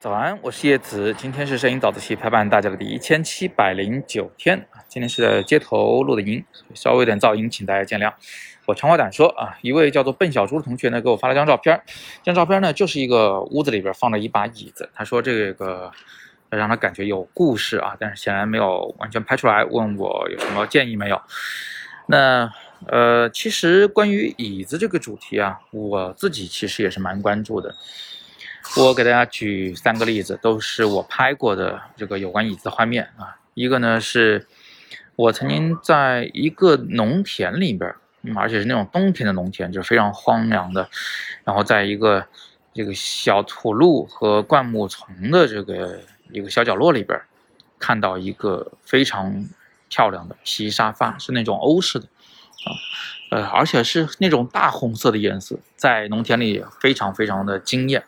早安，我是叶子，今天是摄影早自习陪伴大家的第一千七百零九天啊，今天是在街头录的音，稍微有点噪音，请大家见谅。我长话短说啊，一位叫做笨小猪的同学呢，给我发了张照片，这张照片呢就是一个屋子里边放了一把椅子，他说这个让他感觉有故事啊，但是显然没有完全拍出来，问我有什么建议没有？那呃，其实关于椅子这个主题啊，我自己其实也是蛮关注的。我给大家举三个例子，都是我拍过的这个有关椅子的画面啊。一个呢是我曾经在一个农田里边，嗯，而且是那种冬天的农田，就是非常荒凉的。然后在一个这个小土路和灌木丛的这个一个小角落里边，看到一个非常漂亮的皮沙发，是那种欧式的啊，呃，而且是那种大红色的颜色，在农田里非常非常的惊艳。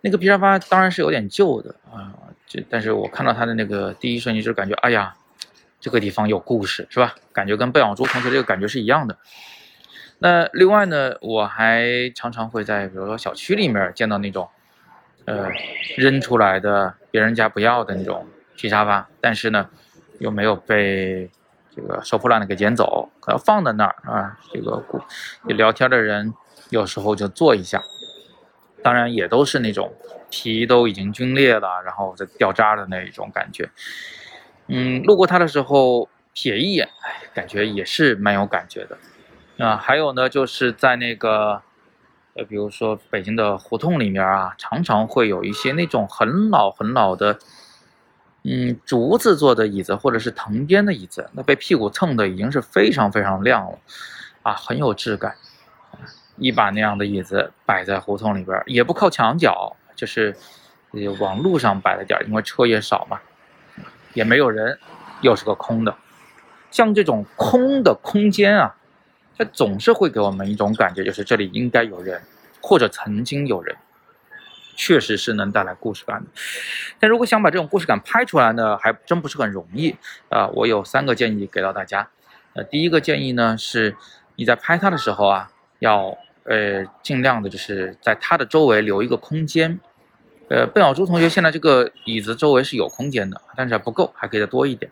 那个皮沙发当然是有点旧的啊，这但是我看到它的那个第一瞬间就感觉，哎呀，这个地方有故事是吧？感觉跟贝小猪同学这个感觉是一样的。那另外呢，我还常常会在比如说小区里面见到那种，呃，扔出来的别人家不要的那种皮沙发，但是呢，又没有被这个收破烂的给捡走，可要放在那儿啊。这个聊天的人有时候就坐一下。当然也都是那种皮都已经皲裂了，然后再掉渣的那一种感觉。嗯，路过它的时候瞥一眼，哎，感觉也是蛮有感觉的。啊，还有呢，就是在那个，呃，比如说北京的胡同里面啊，常常会有一些那种很老很老的，嗯，竹子做的椅子或者是藤编的椅子，那被屁股蹭的已经是非常非常亮了，啊，很有质感。一把那样的椅子摆在胡同里边，也不靠墙角，就是往路上摆了点，因为车也少嘛，也没有人，又是个空的。像这种空的空间啊，它总是会给我们一种感觉，就是这里应该有人，或者曾经有人，确实是能带来故事感的。但如果想把这种故事感拍出来呢，还真不是很容易啊。我有三个建议给到大家。呃，第一个建议呢是，你在拍它的时候啊。要呃尽量的就是在它的周围留一个空间，呃，笨小猪同学现在这个椅子周围是有空间的，但是还不够，还可以再多一点，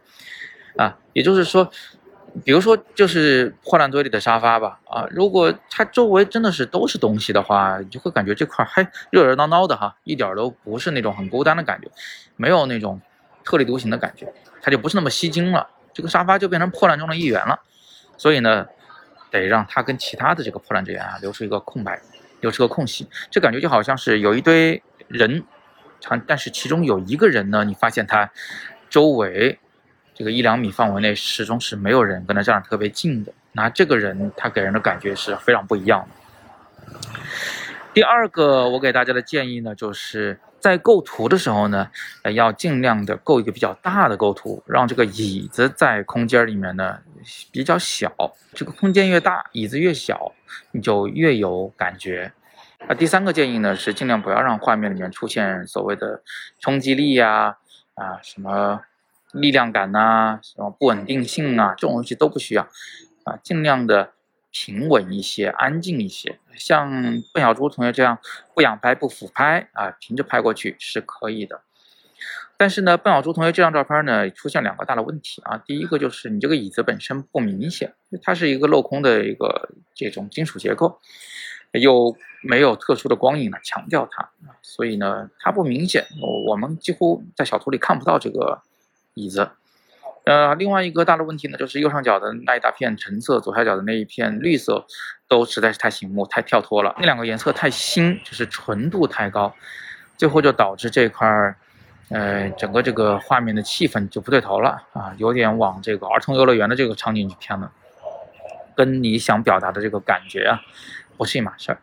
啊，也就是说，比如说就是破烂堆里的沙发吧，啊，如果它周围真的是都是东西的话，就会感觉这块还热热闹闹的哈，一点都不是那种很孤单的感觉，没有那种特立独行的感觉，它就不是那么吸睛了，这个沙发就变成破烂中的一员了，所以呢。得让它跟其他的这个破烂之源啊留出一个空白，留出个空隙，这感觉就好像是有一堆人，但但是其中有一个人呢，你发现他周围这个一两米范围内始终是没有人跟他站得特别近的，那这个人他给人的感觉是非常不一样的。第二个我给大家的建议呢，就是。在构图的时候呢，呃，要尽量的构一个比较大的构图，让这个椅子在空间里面呢比较小。这个空间越大，椅子越小，你就越有感觉。啊，第三个建议呢是尽量不要让画面里面出现所谓的冲击力呀，啊，什么力量感呐，什么不稳定性啊，这种东西都不需要。啊，尽量的。平稳一些，安静一些，像笨小猪同学这样不仰拍不俯拍啊，平着拍过去是可以的。但是呢，笨小猪同学这张照片呢，出现两个大的问题啊。第一个就是你这个椅子本身不明显，它是一个镂空的一个这种金属结构，又没有特殊的光影来强调它，所以呢，它不明显，我们几乎在小图里看不到这个椅子。呃，另外一个大的问题呢，就是右上角的那一大片橙色，左下角的那一片绿色，都实在是太醒目、太跳脱了。那两个颜色太新，就是纯度太高，最后就导致这块儿，呃，整个这个画面的气氛就不对头了啊，有点往这个儿童游乐园的这个场景去偏了，跟你想表达的这个感觉啊，不是一码事儿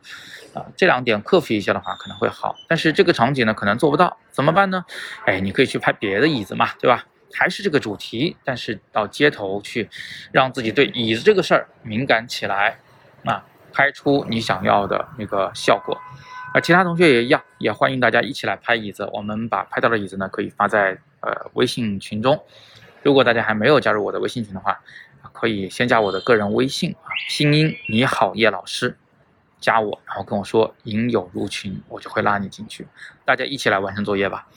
啊。这两点克服一下的话，可能会好。但是这个场景呢，可能做不到，怎么办呢？哎，你可以去拍别的椅子嘛，对吧？还是这个主题，但是到街头去，让自己对椅子这个事儿敏感起来，啊，拍出你想要的那个效果。而其他同学也一样，也欢迎大家一起来拍椅子。我们把拍到的椅子呢，可以发在呃微信群中。如果大家还没有加入我的微信群的话，可以先加我的个人微信啊，拼音你好叶老师。加我，然后跟我说“影友入群”，我就会拉你进去，大家一起来完成作业吧。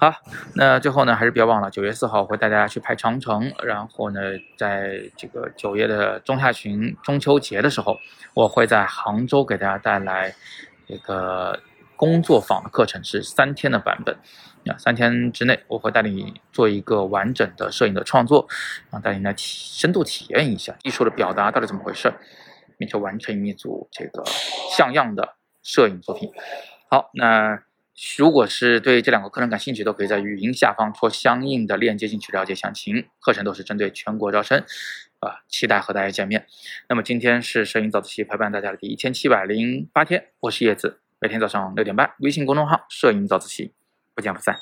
好，那最后呢，还是别忘了，九月四号我会带大家去拍长城，然后呢，在这个九月的中下旬中秋节的时候，我会在杭州给大家带来这个工作坊的课程，是三天的版本。啊，三天之内我会带你做一个完整的摄影的创作，啊带你来体深度体验一下艺术的表达到底怎么回事，并且完成一组这个像样的摄影作品。好，那。如果是对这两个课程感兴趣，都可以在语音下方戳相应的链接进去了解详情。课程都是针对全国招生，啊，期待和大家见面。那么今天是摄影早自习陪伴大家的第一千七百零八天，我是叶子，每天早上六点半，微信公众号“摄影早自习”，不见不散。